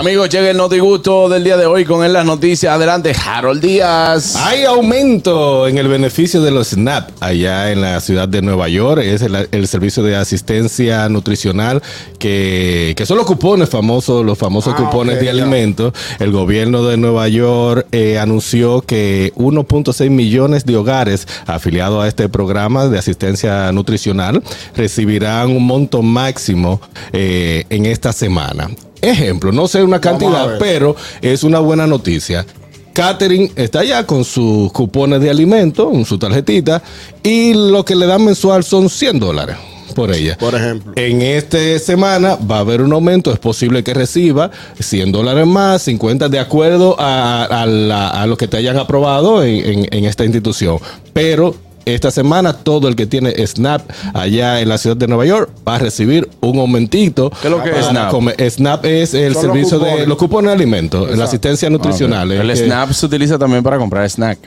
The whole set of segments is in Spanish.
Amigos, llega el notigusto del día de hoy con él las noticias. Adelante, Harold Díaz. Hay aumento en el beneficio de los SNAP allá en la ciudad de Nueva York. Es el, el servicio de asistencia nutricional que, que son los cupones famosos, los famosos Ah, cupones de alimentos. El gobierno de Nueva York eh, anunció que 1.6 millones de hogares afiliados a este programa de asistencia nutricional recibirán un monto máximo eh, en esta semana. Ejemplo, no sé una cantidad, pero es una buena noticia. Catherine está allá con sus cupones de alimento, en su tarjetita, y lo que le dan mensual son 100 dólares por ella. Por ejemplo. En esta semana va a haber un aumento, es posible que reciba 100 dólares más, 50 de acuerdo a, a la- a lo que te hayan aprobado en, en- en esta institución. Pero esta semana todo el que tiene SNAP allá en la ciudad de Nueva York va a recibir un aumentito. ¿Qué es lo que es SNAP? comer. SNAP es el Son los servicio de los cupones de alimentos, la asistencia nutricional. El Es que- Snap se utiliza también para comprar snack.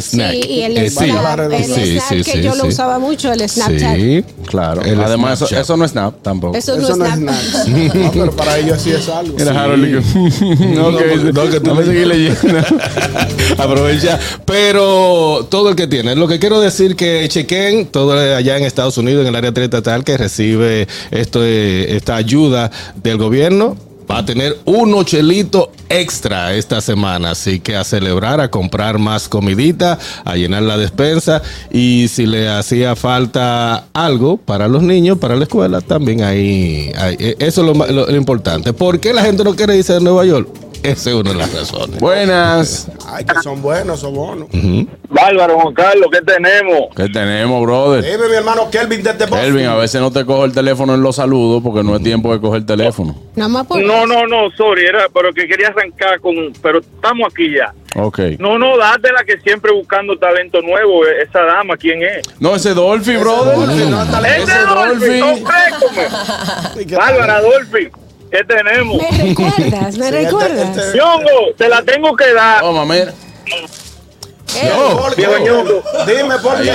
Snack. Sí, y el, Eh, Snap, sí. el Sí, Snap sí, que sí, yo lo sí. usaba mucho, el Snapchat. Sí, Claro. El Además, eso, Snapchat. eso no es Snap tampoco. Eso, Eso no es Snap. No, pero para ellos sí es algo. Harold. que- No, que tú a seguir leyendo. Aprovecha. Pero todo el que tiene. Lo que quiero decir que chequen todo allá en Estados Unidos, en el área triestatal, que recibe esto, eh, esta ayuda del gobierno. Va a tener un chelito extra esta semana, así que a celebrar, a comprar más comidita, a llenar la despensa y si le hacía falta algo para los niños, para la escuela, también ahí, eso es lo- lo importante. ¿Por qué la gente no quiere irse de Nueva York? Esa es una de las razones. Buenas. Ay, que son buenos, son buenos. Bárbaro, Juan Carlos, ¿qué tenemos? ¿Qué tenemos, brother? Dime, mi hermano Kelvin desde Boston. Elvin, a veces no te cojo el teléfono en los saludos porque no es tiempo de coger el teléfono. Nada más por No, no, no, sorry, era, pero que quería arrancar con, pero estamos aquí ya. Ok. No, no, dátela que siempre buscando talento nuevo, eh, esa dama, ¿quién es? No, ese Dolphy, brother. Dolphy, no, talento. ¡Ese Dolphy. Dolphy! ¡Ofrécome! ¿Y qué Bárbara, Dolphy, ¿qué tenemos? Me recuerdas, me Sí, recuerdas. este- este- Ñongo, te la tengo que dar. Mira. Ey, ¿Por qué? Viejo Ñongo. Dime por qué.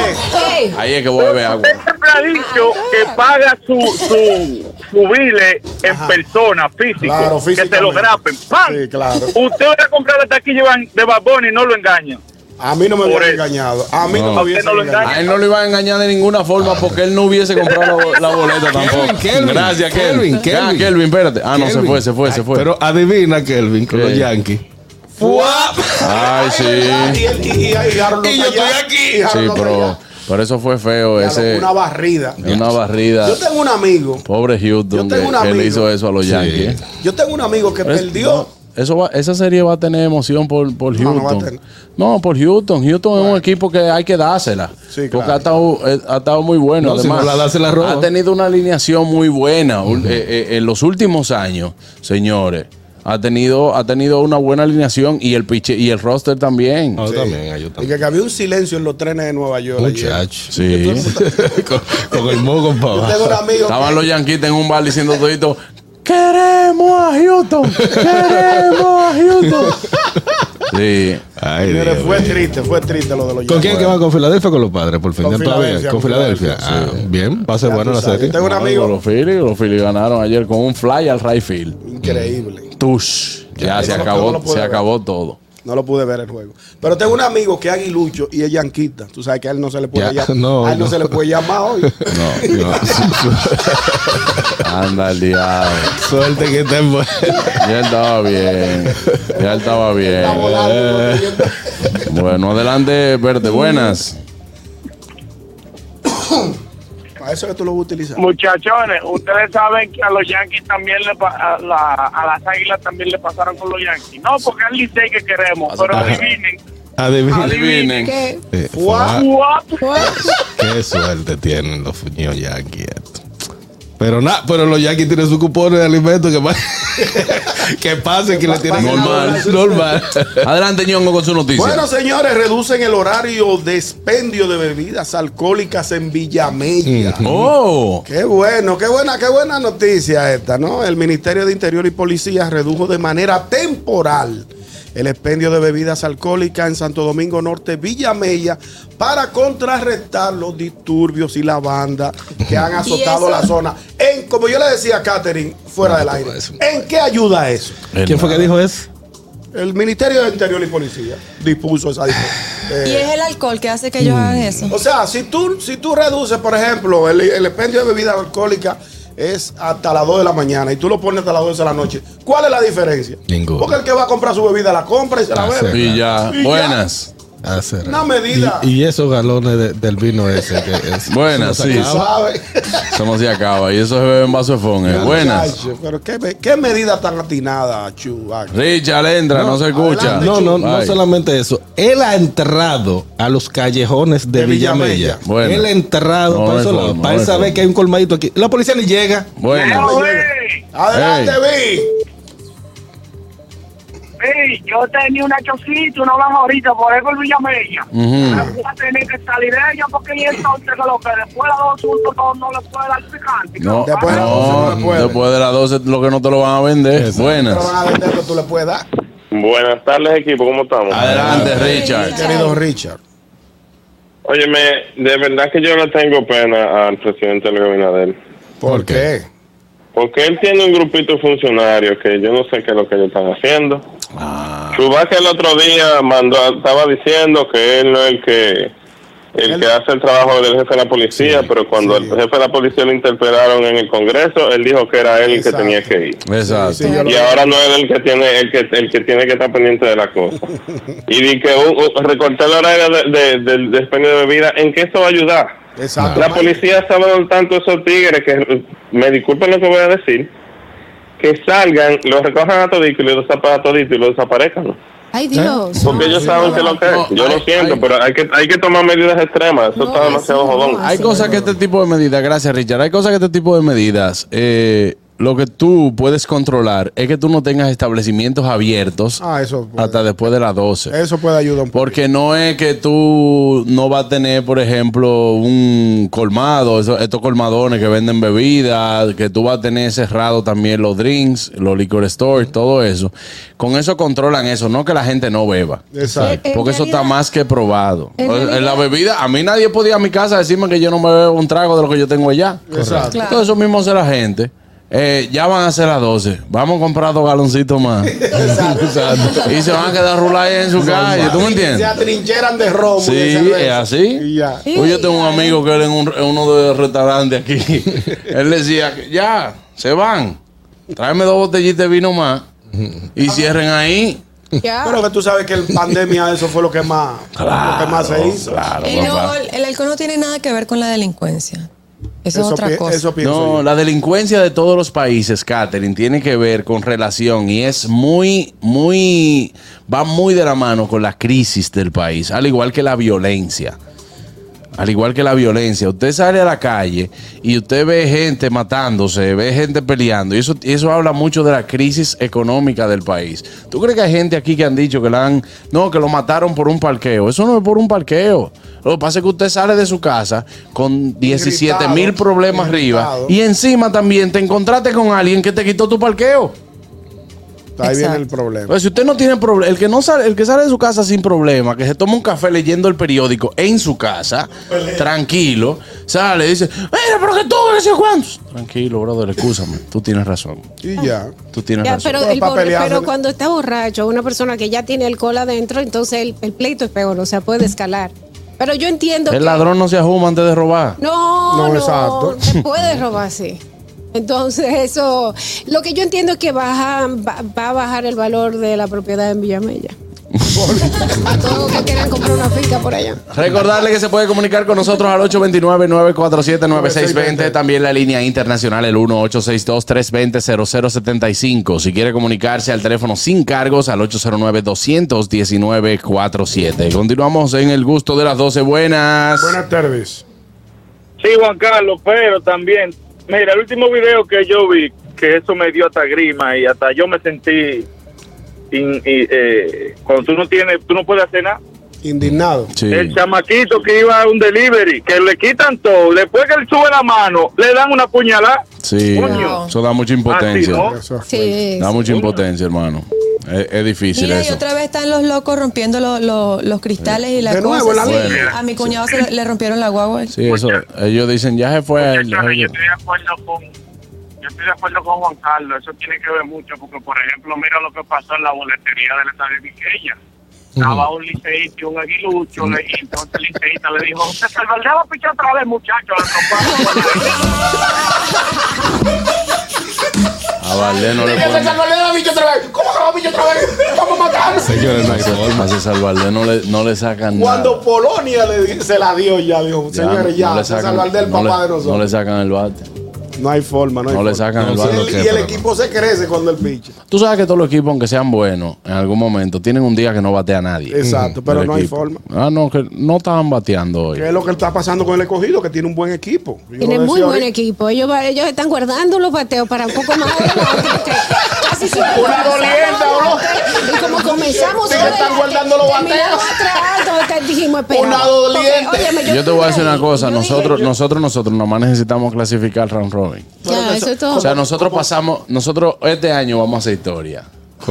Ahí es que voy a beber agua. Usted siempre ha dicho que paga su, su, su bile en Ajá. persona, físico. Claro, que te lo grapen. ¡Pam! Sí, claro. Usted va a comprar hasta aquí llevan de babón y no lo engañan. A mí no me eso. engañado. A mí No. no, A me hubiese no lo engañado. A él no le iba a engañar de ninguna forma porque él no hubiese comprado la, la boleta tampoco. Kelvin, Gracias, Kelvin, Kelvin. Kelvin. Ah, Kelvin, espérate. Ah, no, se Kelvin. fue, se fue, se fue. Pero adivina, Kelvin, con ¿Qué? los Yankees. Ay, sí. Y, él- yo estoy aquí. Sí, pero, pero eso fue feo. Ya, Ese, Una barrida. una barrida. Yo tengo un amigo. Pobre Houston Yo que, tengo un que le amigo. hizo eso a los Sí. Yankees. Yo tengo un amigo que perdió. Eso va, esa serie va a tener emoción por, por No, no va a Houston. No, tener. por Houston. Houston es un equipo que hay que dársela. Sí, Porque claro. ha estado, eh, ha estado muy bueno. No, si Además, no la da, se la roba. ha tenido una alineación muy buena ul- eh, eh, en los últimos años, señores. Ha tenido, ha tenido una buena alineación y el piche, y el roster también. Yo también, yo Y también. que había un silencio en los trenes de Nueva York. ayer. Muchacho. Sí. con, con el moco para Yo tengo abajo. un amigo. Estaban que- los Yankees en un bar diciendo todito, queremos a Houston, queremos a Houston. Sí. Ay, Dios fue triste, fue triste lo de los ¿Con quién que va? ¿Con Filadelfia o con los padres? Por fin. Con ¿Ya todavía? Filadelfia, Con con Filadelfia. Filadelfia, Ah, bien, va a ser tú la serie. Tengo un amigo Los Phillies, los Phillies ganaron ayer con un fly al right field. increíble. Tush. Ya, Ya, se no acabó, se acabó todo. No lo pude ver el juego. Pero tengo un amigo que es aguilucho y es yanquita. Tú sabes que a él no se le puede Ya, llamar. no, a él no, no. se le puede llamar hoy. No, no. Anda el diablo. Suerte que estén buenos. Ya estaba bien. Ya estaba bien. Volando, Bueno, adelante, Verde. Buenas. Para eso es que tú lo vas a utilizar. Muchachones, ustedes saben que a los Yankees también le a, la- a las Águilas también le pasaron con los Yankees. No, porque es el Licey que queremos, pero adivinen. Adivinen. ¿qué? Eh, Qué suerte tienen los fuños Yankees. Pero nada, pero los Yankees tienen su cupón de alimentos que, que pasen, que le tienen Normal. normal. Adelante, ñongo, con su noticia. Bueno, señores, reducen el horario de expendio de bebidas alcohólicas en Villamella. oh. Qué bueno, qué buena, qué buena noticia esta, ¿no? El Ministerio de Interior y Policía redujo de manera temporal el expendio de bebidas alcohólicas en Santo Domingo Norte, Villamella, para contrarrestar los disturbios y la banda que han azotado la zona. En, como yo le decía a Catherine, fuera del aire, ¿en qué ayuda eso? ¿Quién fue que dijo eso? El Ministerio de Interior y Policía dispuso esa dispo- Y eh, es el alcohol que hace que ellos hagan eso. o sea, si tú, si tú reduces, por ejemplo, el, el expendio de bebidas alcohólicas es hasta las 2 de la mañana y tú lo pones hasta las 12 de la noche, ¿cuál es la diferencia? Ninguna. Porque el que va a comprar su bebida la compra y se la Ah, bebe. Y ya. Y ya. Buenas. Ah, Una medida. Y, y esos galones de- del vino ese que es. Se sí. no se acaba. Y eso se bebe en vaso de fon. eh. Buenas. Pero qué, qué medida tan atinada, Chubac. Richard, entra, no, se escucha. adelante. No, no, no solamente eso. Él ha entrado a los callejones de, De Villamella. Villamella. Bueno. Él ha entrado No para, forma, no él saber forma. que hay un colmadito aquí. La policía ni llega. Ey, Adelante, Vi. Ey, yo tenía una chocita, una van ahorita por ahí por Villamella. Ujú. Voy a tener que salir de ella porque y entonces que lo que después de dos asuntos no, no le puede dar picante. No, Después de las 12 no, después de las 12 lo que no te lo van a vender. Exacto. Buenas. van a vender lo que tú le puedes dar, Buenas tardes, equipo, ¿cómo estamos? Adelante, Richard. querido Richard. Óyeme, de verdad que yo le tengo pena al presidente Luis Abinader. ¿Por, ¿Por qué? Porque él tiene un grupito de funcionarios que yo no sé qué es lo que ellos están haciendo. Ah. Chubaca el otro día mandó, estaba diciendo que él no es el que el Él- que hace el trabajo del jefe de la policía, pero cuando sí. el jefe de la policía lo interpelaron en el Congreso, él dijo que era él el que tenía que ir. Exacto. Sí, Y ahora no es el que tiene el que el que tiene que estar pendiente de la cosa. Y di que un- un- recortar el horario de, de- del despendio de bebida, ¿en qué eso va a ayudar? Exacto. La policía está dando tanto esos tigres que, me disculpen lo que voy a decir, que salgan, los recojan a toditos y los desaparecen a toditos y los desaparezcan. Ay, Dios. Porque ellos saben que lo que es. No, Yo lo siento, pero hay que, hay que tomar medidas extremas. Eso No, está demasiado jodón. Hay cosas que este tipo de medidas, gracias Richard, hay cosas que este tipo de medidas, eh, lo que tú puedes controlar es que tú no tengas establecimientos abiertos Ah, eso hasta después de las 12. eso puede ayudar un poco. Porque no es que tú no vas a tener, por ejemplo, un colmado, eso- estos colmadones que venden bebidas, que tú vas a tener cerrado también los drinks, los liquor stores, todo eso. Con eso controlan eso, no que la gente no beba. Exacto. Porque eso está más que probado. en la bebida, a mí nadie podía a mi casa a decirme que yo no me bebo un trago de lo que yo tengo allá. Exacto. Claro. Todo eso mismo hace la gente. Eh, ya van a ser las 12. Vamos a comprar dos galoncitos más. Exacto. y se van a quedar rulados ahí en su calle. ¿Tú me Se entiendes? atrincheran de romo. Sí, es así. Y ya. Sí, Oye, yo tengo un amigo que él en, un- en uno de los restaurantes aquí. él decía, que ya, se van. Tráeme dos botellitas de vino más. Y cierren ahí. Ya. Pero que tú sabes que en pandemia eso fue lo que más, lo que más se hizo. Claro, El, alcohol- el alcohol no tiene nada que ver con la delincuencia. Eso, es otra cosa. eso No, yo. la delincuencia de todos los países, Catherine, tiene que ver con relación y es muy, muy, va muy de la mano con la crisis del país, al igual que la violencia. Al igual que la violencia, usted sale a la calle y usted ve gente matándose, ve gente peleando, y eso, eso habla mucho de la crisis económica del país. ¿Tú crees que hay gente aquí que han dicho que la han, no, que lo mataron por un parqueo? Eso no es por un parqueo. Lo que pasa es que usted sale de su casa con 17 mil problemas arriba y encima también te encontraste con alguien que te quitó tu parqueo. Ahí viene el problema. Pues si usted no tiene problema, el que no sale, el que sale de su casa sin problema, que se toma un café leyendo el periódico en su casa, tranquilo, sale y dice, mira, pero que tú, sé cuántos. Tranquilo, brother, escúchame, tú tienes razón. Y ya. Tú tienes Ya, razón. pero, Pero el pobre- pero cuando está borracho, una persona que ya tiene alcohol adentro, entonces el, el pleito es peor, o sea, puede escalar. Pero yo entiendo que... El ladrón no se ajuma antes de robar. No, No, no, exacto. te puede robar, sí. Entonces, eso, lo que yo entiendo es que baja, va, va a bajar el valor de la propiedad en Villamella. a todos los que quieran comprar una finca por allá. Recordarle que se puede comunicar con nosotros al 829-947-9620. También la línea internacional, el 1-862-320-0075. Si quiere comunicarse al teléfono sin cargos, al 809-219-47. Continuamos en el gusto de las 12. Buenas. Buenas tardes. Sí, Juan Carlos, pero también Mira, el último video que yo vi, que eso me dio hasta grima y hasta yo me sentí. in- eh, cuando tú no tienes, tú no puedes hacer nada. Indignado. Sí. El chamaquito que iba a un delivery, que le quitan todo, después que él sube la mano, le dan una puñalada. Sí. Coño. Eso da mucha impotencia. Así, Sí. Da mucha impotencia, hermano. Es, es difícil Mira, y eso. otra vez están los locos rompiendo lo- lo- los cristales y las De nuevo, cosas. la Sí. A mi cuñado se le, le rompieron la guagua. Sí, eso. Ellos dicen, ya se fue. a él, ya se Muchachos, yo estoy de acuerdo con yo estoy de acuerdo con Juan Carlos, eso tiene que ver mucho porque por ejemplo mira lo que pasó en la boletería del estadio de Viqueya. Estaba un liceísta y un aguilucho, le- y entonces el liceísta le dijo, usted se va a pichar otra vez, muchacho, le A Valdés no le ponen. ¿Cómo que va a bicho otra vez? Vamos a matar. Señores, no hay forma. A César Valdés no le, no le sacan Cuando nada. Polonia le se la dio ya, dijo, señores, ya, no le César Valdés, el no le- papá de no le nosotros. sacan el bate. No hay forma, no hay No le forma. sacan el Y el- Y el equipo se crece cuando el piche. Tú sabes que todos los equipos, aunque sean buenos, en algún momento tienen un día que no batea a nadie. Exacto, pero no hay equipo. forma. Ah, no, que no estaban bateando hoy. ¿Qué es lo que está pasando con el escogido? Que tiene un buen equipo. Yo Tiene lo muy decía buen ahorita. equipo. Ellos, va- ellos están guardando los bateos para un poco más adelante. Casi siempre Una dolienda, bro. adelante, Y como comenzamos que están guardando los bateos. atrás, dijimos, espera. Una doliente. porque, óyeme, Yo te voy a decir una cosa, yo dije- nosotros, nosotros, nosotros nomás necesitamos clasificar round robin. Ya, eso es todo. O sea, nosotros pasamos, nosotros este año vamos a hacer historia.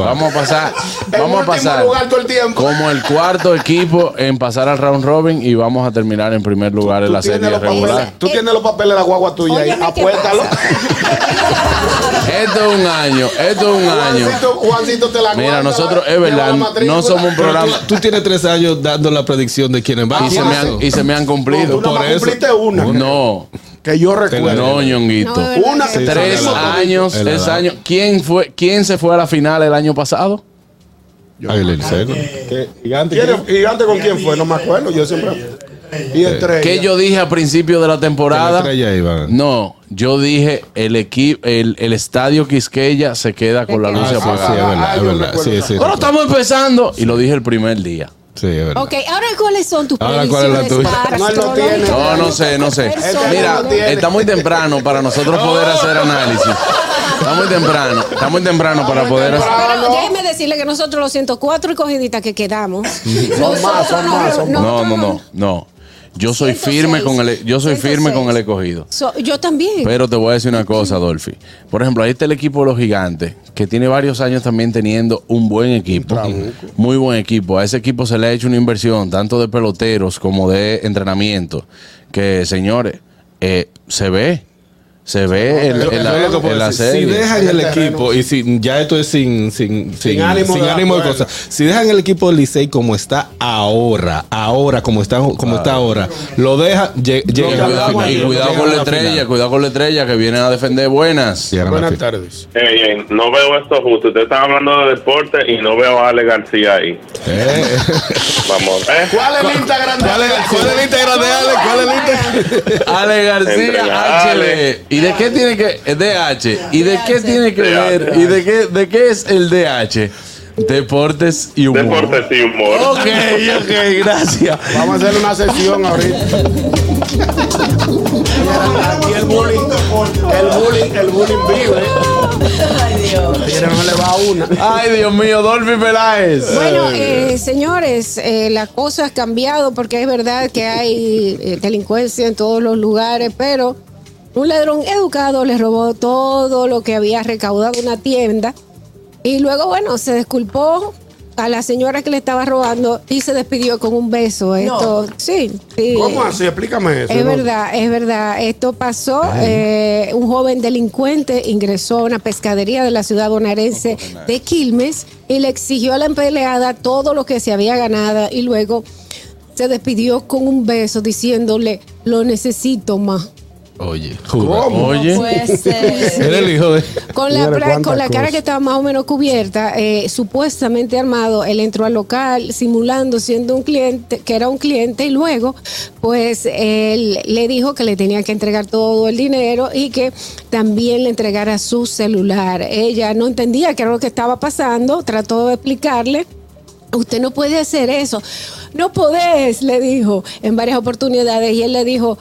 Vamos a pasar, vamos a pasar lugar todo el tiempo. como el cuarto equipo en pasar al round robin y vamos a terminar en primer lugar en la serie regular. Tú tienes los papeles de la guagua tuya ahí. Óyeme, ¿qué Apuéstalo. Esto es un año, esto es un año. Juancito, Juancito te la Mira, guarda, nosotros, es verdad, no somos un programa tú, tú tienes tres años dando la predicción de quiénes van. y se, me han, y se me han cumplido. tú por eso. cumpliste una. No, Que yo recuerdo. no, ñonguito. No, Una Tres Sí, sí. años, tres años. ¿Quién fue, quién se fue a la final el año pasado? Gigante. ¿Quién- ¿Gigante con quién fue? No me acuerdo. Yo siempre. Y estrella. ¿Qué yo dije a principio de la temporada? Estrella. No, yo dije el equipo, el, el estadio Quisqueya se queda con la luz Ah, sí, sí, es apagada. verdad, Ah, es verdad. Sí. Pero estamos empezando y lo dije el primer día. Sí, es verdad. Ok, ahora ¿cuáles son tus Ahora, ¿cuál es la predicciones tuya? para No, él no tiene. astrológicas? No, no sé, no sé. Personas. Mira, está muy temprano para nosotros poder hacer análisis. Está muy temprano, está muy temprano para poder hacer. Pero déjeme decirle que nosotros los 104 escogiditas que quedamos. Son más, son más, son más. No, no, no, no. Yo soy 106, firme con el, yo soy firme 106. con el escogido. So- yo también. Pero te voy a decir una cosa, Dolphy. Por ejemplo, ahí está el equipo de los gigantes, que tiene varios años también teniendo un buen equipo. Muy buen equipo. A ese equipo se le ha hecho una inversión, tanto de peloteros como de entrenamiento. Que, señores, eh, se ve. Se ve puedo en la decir, si dejan el el equipo y si ya esto es sin sin sin, ánimo sin de ánimo de acuerdo. cosas si dejan el equipo del Licey como está ahora ahora como está como está ahora lo deja Y llegan a la cuidado, final. y cuidado Llegan con la la estrella, final. cuidado con la estrella que vienen a defender buenas. Buenas tardes. Ey, ey, no veo esto justo. Ustedes están hablando de deporte y no veo a Ale García ahí. Eh. Vamos, ¿eh? ¿Cuál es el Instagram de ¿Cuál es, cuál es el Instagram de Ale? ¿Cuál es el Instagram? Ale García Entregale. ¿Y de qué tiene que DH? ¿Y de qué tiene que ver? ¿Y de qué de qué es el DH? Deportes y humor. Deportes y humor. Ok, ok, gracias. Vamos a hacer una sesión ahorita. Aquí el bullying, el bullying, el bullying vive. Mira, no le va a una. Ay, Dios mío, Dolphy Peláez. Bueno, eh, señores, eh, la cosa ha cambiado porque es verdad que hay eh, delincuencia en todos los lugares, pero un ladrón educado le robó todo lo que había recaudado una tienda y luego, bueno, se disculpó a la señora que le estaba robando y se despidió con un beso. Esto, sí, sí. ¿Cómo así? Explícame eso. Es ¿no? verdad, es verdad. Esto pasó. eh, un joven delincuente ingresó a una pescadería de la ciudad bonaerense de Quilmes y le exigió a la empleada todo lo que se había ganado y luego se despidió con un beso diciéndole, lo necesito más. Oye. ¿Cómo? Oye. Era el hijo de. Con la, con cara cosas. que estaba más o menos cubierta, eh, supuestamente armado, él entró al local simulando siendo un cliente, que era un cliente, y luego, pues, él le dijo que le tenía que entregar todo el dinero y que también le entregara su celular. Ella no entendía qué era lo que estaba pasando, trató de explicarle. Usted no puede hacer eso. No podés, le dijo en varias oportunidades. Y él le dijo,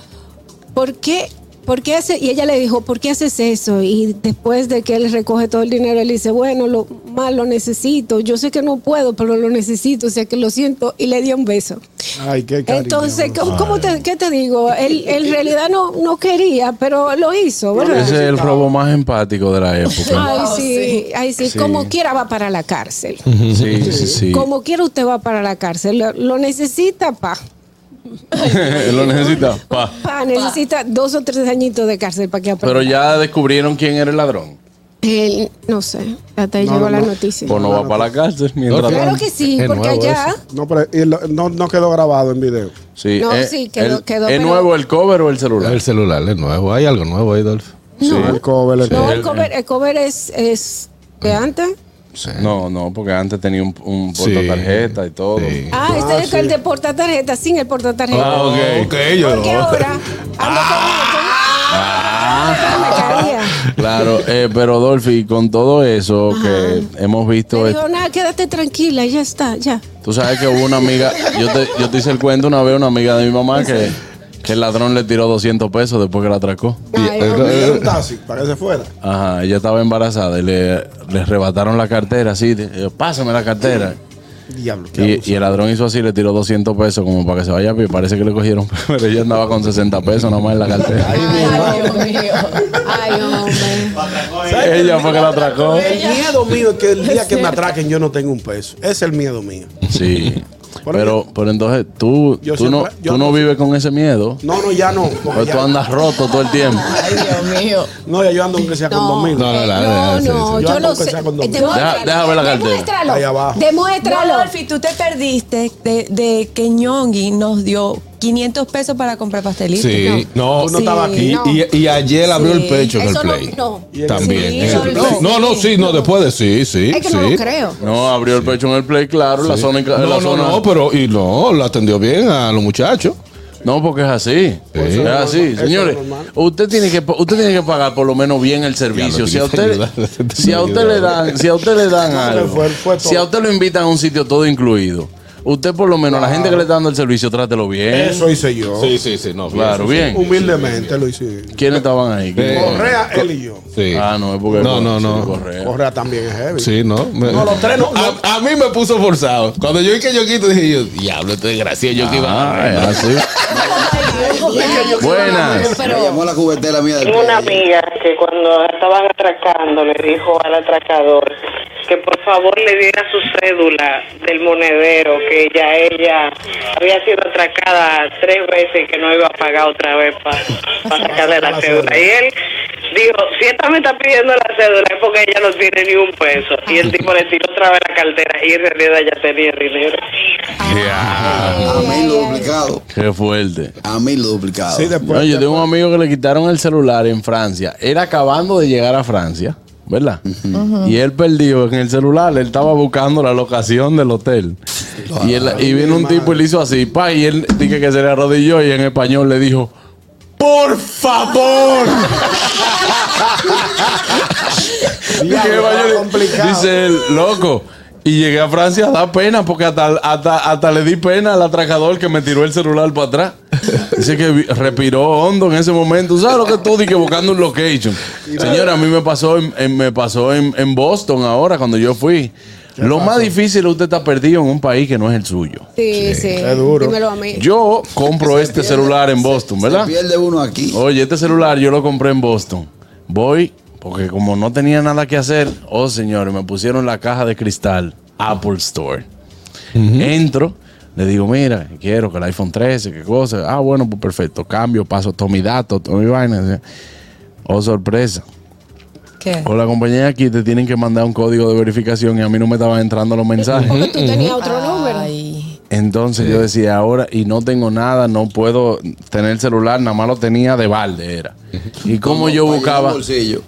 ¿por qué ¿por qué hace? Y ella le dijo, ¿por qué haces eso? Y después de que él recoge todo el dinero, él dice, bueno, lo más lo necesito. Yo sé que no puedo, pero lo necesito, o sea que lo siento. Y le dio un beso. Ay, qué cariño. Entonces, ¿cómo, cómo te, ¿qué te digo? Él, él en realidad no, no quería, pero lo hizo, ¿verdad? Ese es el robo más empático de la época. Ay, sí, ay, sí, Sí. como quiera va para la cárcel. Sí, sí, sí. Como quiera usted va para la cárcel. Lo, lo necesita, pa. Lo necesita. Pa. Pa, necesita dos o tres añitos de cárcel para que aprenda. Pero ya descubrieron quién era el ladrón. Él, no sé, hasta ahí No, llegó la no. noticia. Pues no va para la cárcel mientras. Claro tanto. que sí, Es porque allá. No, pero y lo- no, no quedó grabado en video. Sí, No, eh, sí, quedó- el- quedó, ¿Es pero- nuevo el cover o el celular? El celular es nuevo. Hay algo nuevo ahí, Dolph. No, El cover, el no, cover. el cover, el cover es, es de antes. Sí. No, no, porque antes tenía un, un Sí. portatarjeta y todo. Sí. Ah, este es el de portatarjeta, sin el portatarjeta. Ah, ok. ok, yo Porque no. ahora con me caía. Claro, eh, pero Dolphy, con todo eso que hemos visto, Me dijo, nada, quédate tranquila, ya está, ya. tú sabes que hubo una amiga, yo te, yo te hice el cuento una vez, una amiga de mi mamá que, que el ladrón le tiró 200 pesos después que la atracó. Ay, eh. Era un taxi para que se fuera. Ajá, ella estaba embarazada y le, le arrebataron la cartera así, de, pásame la cartera. Diablo. qué Y, abuso. y el ladrón hizo así, le tiró 200 pesos como para que se vaya a pie. Parece que le cogieron, pero ella andaba con 60 pesos nada más en la cartera. Ay, Dios mío. Ay, hombre. ella fue que la atracó. El miedo mío es que el día que me atraquen yo no tengo un peso. Ese es el miedo mío. Sí. Pero, pero entonces tú, tú, no, siempre- tú no vives con ese miedo. No, no, ya no. porque Pues ya- tú andas roto todo el tiempo. Ay, Dios mío. No, ya yo ando aunque sea con No, dos mil. No, no, no, sí. Yo ando lo que sé. sea con dos mil. Demuéstralo. Deja- deja ver la cartera. Demuéstralo. Ahí abajo. Demuéstralo. No, Dolphy, tú te perdiste de, de que Ñongui nos dio 500 pesos para comprar pastelitos. Sí, no, no estabas y, aquí. y- y ayer abrió el pecho en el Eso no- play. no. También. Sí, el no, play. no. no, no, sí, no, después de sí, sí. Es que sí. no lo creo. No, abrió el pecho en el play, claro, la zona. en la No, no, zona- no, pero y no, lo atendió bien a los muchachos. No, porque es así. Es así, señores. Usted tiene que usted tiene que pagar por lo menos bien el servicio. Si a usted si a usted le dan, si a usted le dan No, algo, si a usted lo invitan a un sitio todo incluido, usted por lo menos la gente que le está dando el servicio trátelo bien. Eso hice yo. Sí, sí, sí, no. Claro, bien. Humildemente lo hice. ¿Quiénes estaban ahí? Correa, él y yo. Sí. Ah, no, es porque No, no, no. Correa. Correa también es heavy. Sí, ¿no? Me- No, los tres no- A, a mí me puso forzado. Cuando yo vi que yo quito, dije yo, diablo, esto es gracioso. Yo que iba Ah, es así. Buenas. Me llamó la cubetera mía del una amiga que cuando estaban atracando le dijo al atracador que por favor le diera su cédula del monedero, que ya ella había sido atracada tres veces y que no iba a pagar otra vez para sacarle la cédula. Y él dijo, si esta me está pidiendo la cédula es porque ella no tiene ni un peso. Y el tipo le tiró otra vez la cartera y en realidad ya tenía dinero. A mí lo duplicado. Qué fuerte. A lo duplicado. Sí, después. No, yo tengo un amigo que le quitaron el celular en Francia. Él acabando de llegar a Francia, ¿verdad? Y él perdió en el celular. Él estaba buscando la locación del hotel. Y, él- y vino un tipo y le hizo así, pa, y él dije que se le arrodilló y en español le dijo, ¡Por favor! Diablo. Dice él, loco. Y llegué a Francia, da pena, porque hasta, hasta, hasta le di pena al atracador que me tiró el celular para atrás. Dice que respiró hondo en ese momento. ¿Sabes lo que tú dije buscando un location? Señora, a mí me pasó en, en- me pasó en, en Boston ahora cuando yo fui. Lo más difícil es usted estar perdido en un país que no es el suyo. Sí, sí. Es duro. Dímelo a mí. Yo compro este celular en Boston, ¿verdad? Se pierde uno aquí. Oye, este celular yo lo compré en Boston. Voy, porque como no tenía nada que hacer, oh señores, me pusieron la caja de cristal Apple Store. Entro, le digo, mira, quiero que el iPhone 13, qué cosa. Ah, bueno, pues perfecto. Cambio, paso todo mi dato, todo mi vaina. Oh, sorpresa. ¿Qué? O la compañía aquí te tienen que mandar un código de verificación y a mí no me estaban entrando los mensajes. Porque tú tenías otro número. Ay. Entonces yo decía, ahora, y no tengo nada, no puedo tener el celular, nada más lo tenía de balde, era. Y como Como yo buscaba,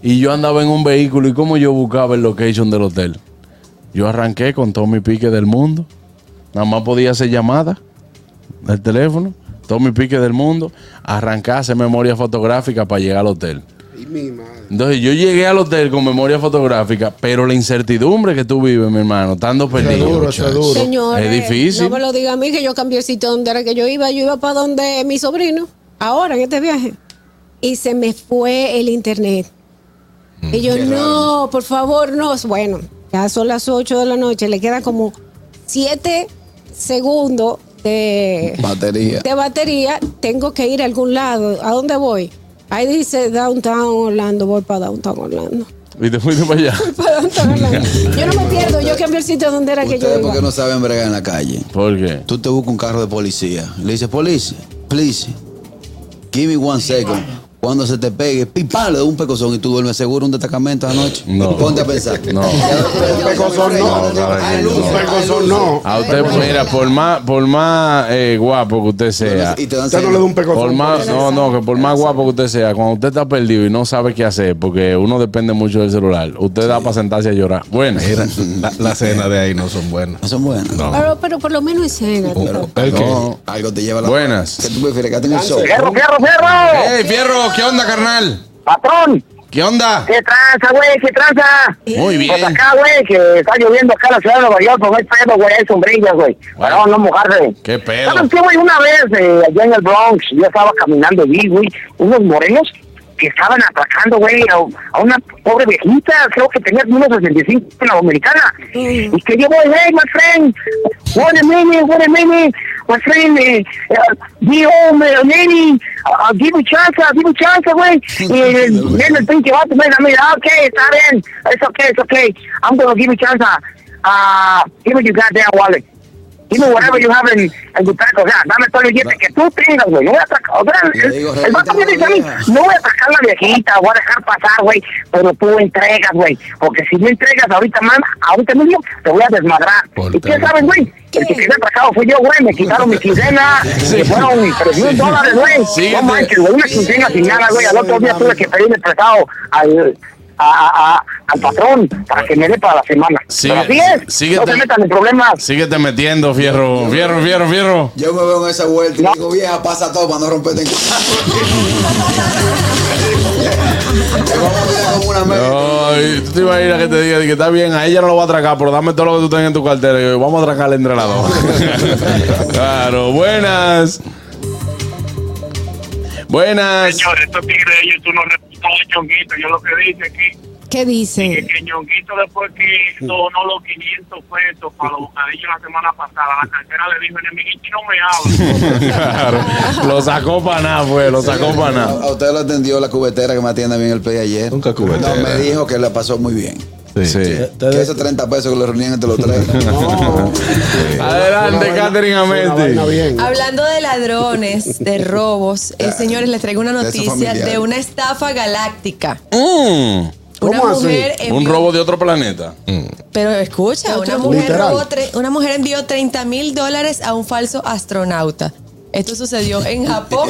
y yo andaba en un vehículo, y como yo buscaba el location del hotel. Yo arranqué con todo mi pique del mundo, nada más podía hacer llamadas del teléfono, todo mi pique del mundo, arrancar, hacer memoria fotográfica para llegar al hotel. Y mi madre. Entonces yo llegué al hotel con memoria fotográfica, pero la incertidumbre que tú vives, mi hermano, estando perdido. duro, es duro. Señores, Es difícil. No me lo diga a mí que yo cambié el sitio donde era que yo iba. Yo iba para donde mi sobrino. Ahora, en este viaje. y se me fue el internet. Mm, y yo, no, por favor, no. Bueno, ya son las 8 de la noche, le quedan como 7 segundos de, Batería. de batería. Tengo que ir a algún lado. ¿A dónde voy? Ahí dice Downtown Orlando, voy para Downtown Orlando. Y te fuiste para allá. Para Downtown Orlando. Yo no me pierdo, yo cambio el sitio donde era que yo Ustedes porque iba. no saben bregar en la calle. ¿Por qué? Tú te buscas un carro de policía. Le dices, police, please, give me one second. Cuando se te pegue, pipá, le da un pecozón y tú duermes seguro un destacamento anoche. No. Ponte a pensar. No. Un pecozón no. Un pecozón no. A usted, mira, por más, por más eh, guapo que usted sea. Y te dan Usted no le da un Por pecozón. más, no, no, que por más guapo que usted sea, cuando usted está perdido y no sabe qué hacer, porque uno depende mucho del celular, usted da para sentarse a llorar. Bueno, Mira, la, la cena de ahí no son buenas. No son buenas. Pero, pero por lo menos escena. Pero, ¿el qué? no. Algo te lleva a la. Buenas. ¿Qué tú prefieres? Quédate en el show. ¡Fierro, fierro, fierro! ¡Ey, Fierro! ¿Qué onda, carnal? ¡Patrón! ¿Qué onda? ¿Qué tranza, güey? ¿Qué tranza? Muy bien. Pues acá, güey, que está lloviendo acá en la ciudad de Nueva York, pues no hay pedo, güey, hay sombrillas, güey. Para no mojarse. ¿Qué pedo? ¿Sabes qué, güey? Una vez, eh, allá en el Bronx, yo estaba caminando y vi, güey, unos morenos que estaban atracando, güey, a, a una pobre viejita, creo que tenía unos 65 en la americana. Y que yo, voy, hey, my friend, what a minute, what a minute, my friend, eh, uh, be home, eh, nene, uh, give me chance, give me chance, güey. Y el, viene el pinche vato, me dice, mira, ok, está bien, it's okay, it's okay, I'm gonna give you chance, uh, give me your goddamn wallet. Give me whatever you have in, en tu taco. O sea, dame todo el billete que tú tengas, güey. No voy a atacar. O sea, Le digo, el, el vato me dice a mí, no voy a atacar a la viejita, voy a dejar pasar, güey. Pero tú entregas, güey. Porque si no entregas ahorita, man, ahorita mismo te voy a desmadrar. Por ¿Y qué teléfono. sabes, güey? El que quedé atracado fue yo, güey. Me quitaron mi quincena. Que fueron tres mil dólares, güey. No manches, güey. Una quincena sin nada, güey. Al otro día tuve que pedirle prestado al... A, a- a- al patrón para que me dé para la semana. Sigue- Pero así es. síguete. No se metan en problemas. Síguete metiendo, Fierro. Fierro, Fierro, Fierro. Yo me veo en esa vuelta y digo, vieja, pasa todo para no romperte en Te vamos a mirar como una media. No, tú te ibas a ir a que te diga que está bien, a ella no lo va a atracar, pero dame todo lo que tú tengas en tu cartera. Y yo, vamos a atracarle entre las dos. claro, buenas. Buenas. Señores, estos tigres, ellos tú no a Ñonguito. Yo lo que dice aquí, ¿Qué dice? que Ñonguito después que donó los 500 pesos para los bocadillos la semana pasada, la cartera le dijo, enemiguito, no me habla. claro, lo sacó para nada, fue, lo sacó para nada. a usted lo atendió la cubetera que me atiende bien el play ayer. Nunca cubetera. No, me dijo que le pasó muy bien. Sí. Que esos 30 pesos que le reunían entre los tres. Adelante, Catherine bien. Hablando de ladrones, de robos, eh, señores, les traigo una noticia de una estafa galáctica. Mm, Una ¿Cómo así? mujer un robo de otro planeta. Pero escucha, una mujer, literal. robó tre- una mujer envió 30 mil dólares a un falso astronauta. Esto sucedió en Japón.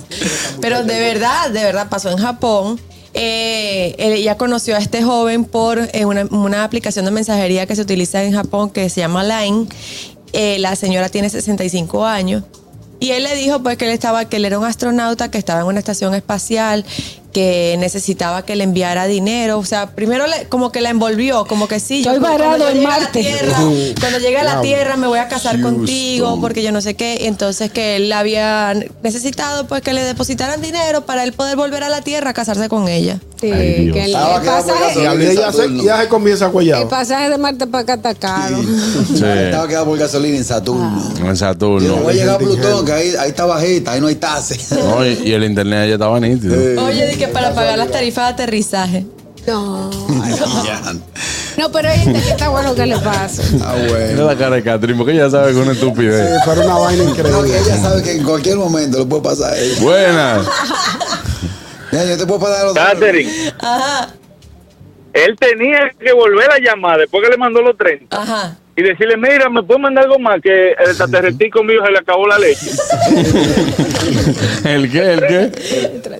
Pero de verdad, de verdad pasó en Japón. Eh, ella conoció a este joven por eh, una, una aplicación de mensajería que se utiliza en Japón que se llama Line. Eh, la señora tiene 65 años. Y él le dijo pues que él estaba, que él era un astronauta, que estaba en una estación espacial, que necesitaba que le enviara dinero. O sea, primero le- como que la envolvió, como que sí, yo Estoy varado en llegue a la Marte. Tierra, cuando llegue a la Tierra me voy a casar contigo, porque yo no sé qué. Entonces que él había necesitado pues que le depositaran dinero para él poder volver a la Tierra a casarse con ella. Sí, Ay, que el, Ah, el pasaje, ya se, ya se comienza a el cuellar. pasaje de Marte para acá está caro. Sí. Estaba quedado por gasolina en Saturno. En Yo Saturno. voy a llegar a Plutón, que ahí, ahí está bajita, ahí no hay tase. No, y, y el internet ya estaba nítido. Oye, que para pagar las tarifas de aterrizaje. No, Ya. no, pero hay gente que está bueno que le pase. Ah, Mira bueno. la cara de Catherine, porque ella sabe que es una estupidez. Sí, pero una vaina No, que increíble. ella sabe que en cualquier momento le puede pasar a ella. Buenas. Mira, yo te puedo pasar los Catherine, Ajá, él tenía que volver a llamar después que le mandó los 30 ajá. y decirle, mira, ¿me puede mandar algo más? Que el extraterretico mío se le acabó la leche. ¿El qué? ¿El qué?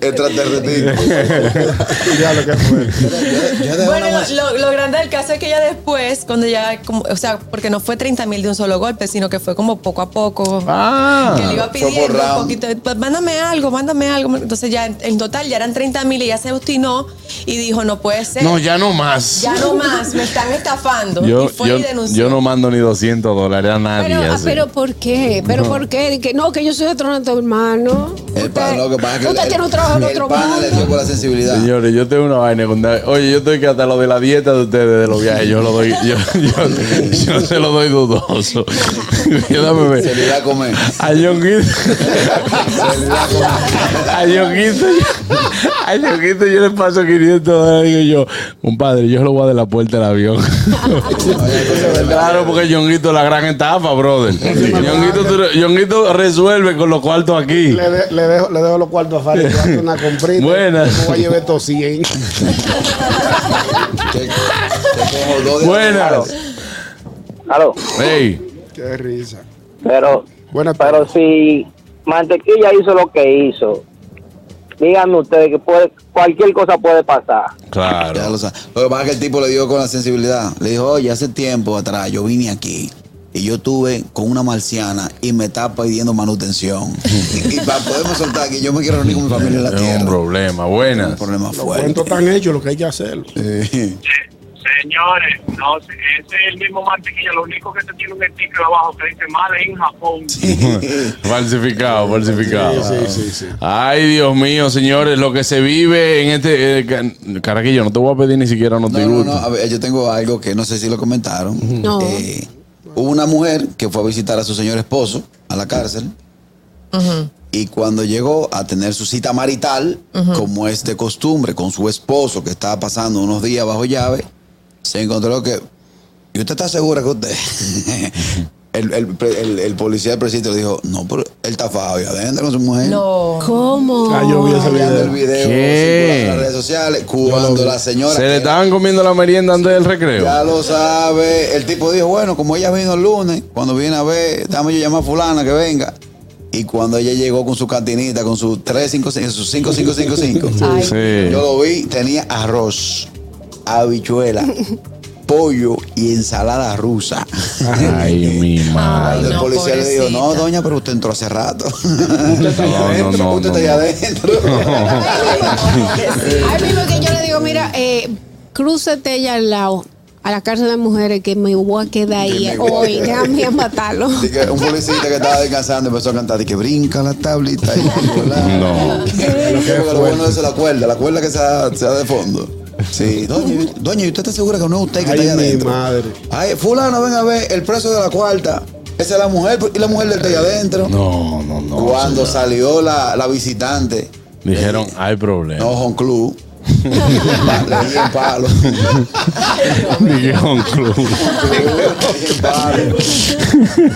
extraterrestres. Ya lo que fue. De Bueno, lo, lo grande del caso es que ella después, cuando ya, como, o sea, porque no fue 30 mil de un solo golpe, sino que fue como poco a poco. Ah. que le iba pidiendo un poquito, pues, mándame algo, mándame algo. Entonces ya en, total ya eran 30 mil y ella se obstinó y dijo, no puede ser. No, ya no más. Ya no más, me están estafando. Yo, y fue yo, y denunció. yo no mando ni 200 dólares a nadie. Pero, pero ¿por qué? ¿Pero por qué? De que, no, que yo soy astronauta, hermano. El pana, lo que pasa es que usted el- tiene un trabajo en el otro pana le dio mundo. por la sensibilidad. Señores, yo tengo una vaina con Oye, yo estoy que hasta lo de la dieta de ustedes, de los viajes, yo lo doy, yo, yo, yo se lo doy dudoso. Yo dame ver. Se le iba a comer. A Yonguito. A Yonguito. A Yonguito yo le paso 500 dólares. Digo yo, compadre, yo lo voy a de la puerta del avión. claro, porque Yonguito es la gran estafa, brother. Yonguito, Yonguito resuelve con los cuartos aquí. Le, de- le dejo, le dejo los cuartos a Fari, una comprita. Buenas. Me voy a llevar estos 100. Buenas. Aló. Hey. Qué risa. Pero, pero si Mantequilla hizo lo que hizo, díganme ustedes que puede, cualquier cosa puede pasar. Claro. Ya lo. Lo que pasa es que el tipo le dio con la sensibilidad. Le dijo, oye, hace tiempo atrás yo vine aquí y yo estuve con una marciana y me está pidiendo manutención. y, y para poderme soltar aquí, yo me quiero reunir con mi familia en la Es tierra. un problema. Buenas. Un problema Los fuerte. cuentos están hechos, lo que hay que hacerlo. Señores, no, ese es el mismo mantequilla. Lo único que te tiene un sticker abajo que dice mal en Japón. falsificado, falsificado. Sí, sí, sí, sí. Ay, Dios mío, señores, lo que se vive en este. eh, ca- Caraquillo, no te voy a pedir ni siquiera no te No, a ver, yo tengo algo que no sé si lo comentaron. No. Eh, hubo una mujer que fue a visitar a su señor esposo a la cárcel. Y cuando llegó a tener su cita marital, como es de costumbre, con su esposo que estaba pasando unos días bajo llave, se encontró que... ¿Y usted está segura que usted? el, el, el- el policía del presidente le dijo, no, pero él está fajado ahí adentro con su mujer. No. ¿Cómo? Ah, yo vi ese Enviando el video. en las redes sociales cuando la señora Se le estaban comiendo la merienda antes del recreo. ya lo sabe. El tipo dijo, bueno, como ella vino el lunes, cuando viene a ver, dame yo llamar a fulana que venga. Y cuando ella llegó con su cantinita, con su 355, su 5555, Ay. Sí. yo lo vi, tenía arroz, habichuela, pollo y ensalada rusa. Ay, mi madre. el no, policía le dijo, no, doña, pero usted entró hace rato. No, no, no, usted no, está no. allá adentro. Ay, mismo que yo le digo, mira, eh, crúzate allá al lado, a la cárcel de mujeres, que me voy a quedar ahí Que me voy a hoy, déjame a matarlo. Así que un policista que estaba descansando empezó a cantar y que brinca la tablita. Y, No. Lo, lo bueno es la cuerda, la cuerda que se da, se da de fondo. Sí, doña, doña, ¿y usted está segura que no es usted que Ay, está allá mi adentro? madre. Ay, fulano, ven a ver, el preso de la cuarta. Esa es la mujer y la mujer del está allá adentro. No, no, no. Cuando salió la, la visitante, Dijeron, hay problema. no, Home Club. Le di palo. Dijeron club. Le di en palo.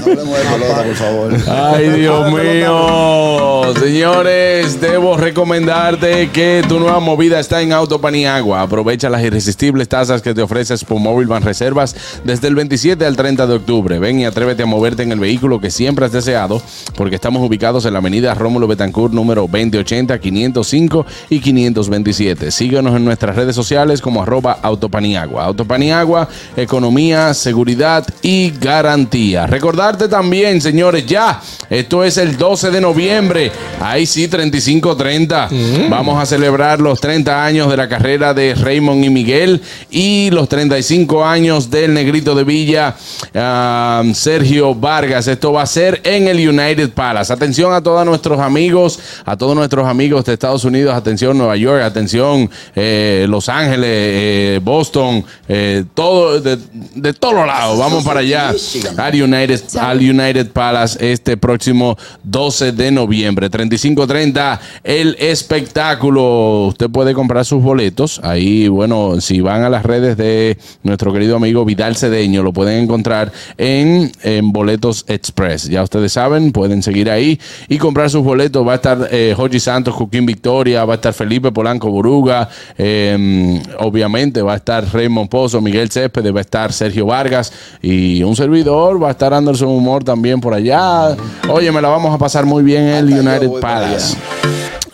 No de pelota, por favor. Ay, Dios mío. Señores, debo recomendarte que tu nueva movida está en Autopaniagua. Aprovecha las irresistibles tasas que te ofrece Móvil Van Reservas desde el 27 al 30 de octubre. Ven y atrévete a moverte en el vehículo que siempre has deseado, porque estamos ubicados en la avenida Rómulo Betancourt, número 2080, 505 y 527. Síguenos en nuestras redes sociales como arroba Autopaniagua. Autopaniagua, economía, seguridad y garantía. Recordarte también, señores, ya, esto es el 12 de noviembre. Ahí sí, 35-30. Vamos a celebrar los 30 años de la carrera de Raymond y Miguel y los 35 años del Negrito de Villa, ah, Sergio Vargas. Esto va a ser en el United Palace. Atención a todos nuestros amigos, a todos nuestros amigos de Estados Unidos. Atención Nueva York, atención eh, Los Ángeles, eh, Boston, eh, todo de, de todos lados. Vamos para allá al United, al United Palace este próximo 12 de noviembre. 35-30, el espectáculo. Usted puede comprar sus boletos. Ahí, bueno, si van a las redes de nuestro querido amigo Vidal Cedeño, lo pueden encontrar en, Boletos Express. Ya ustedes saben, pueden seguir ahí y comprar sus boletos. Va a estar Joji Santos, Joaquín Victoria, va a estar Felipe Polanco Boruga, eh, obviamente va a estar Raymond Pozo, Miguel Céspedes, va a estar Sergio Vargas y un servidor, va a estar Anderson Humor también por allá. Oye, me la vamos a pasar muy bien en el United Palace.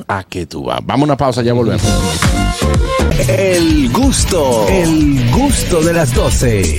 ¿A qué tú vas? Vamos a una pausa, ya volvemos. El gusto, el gusto de las 12.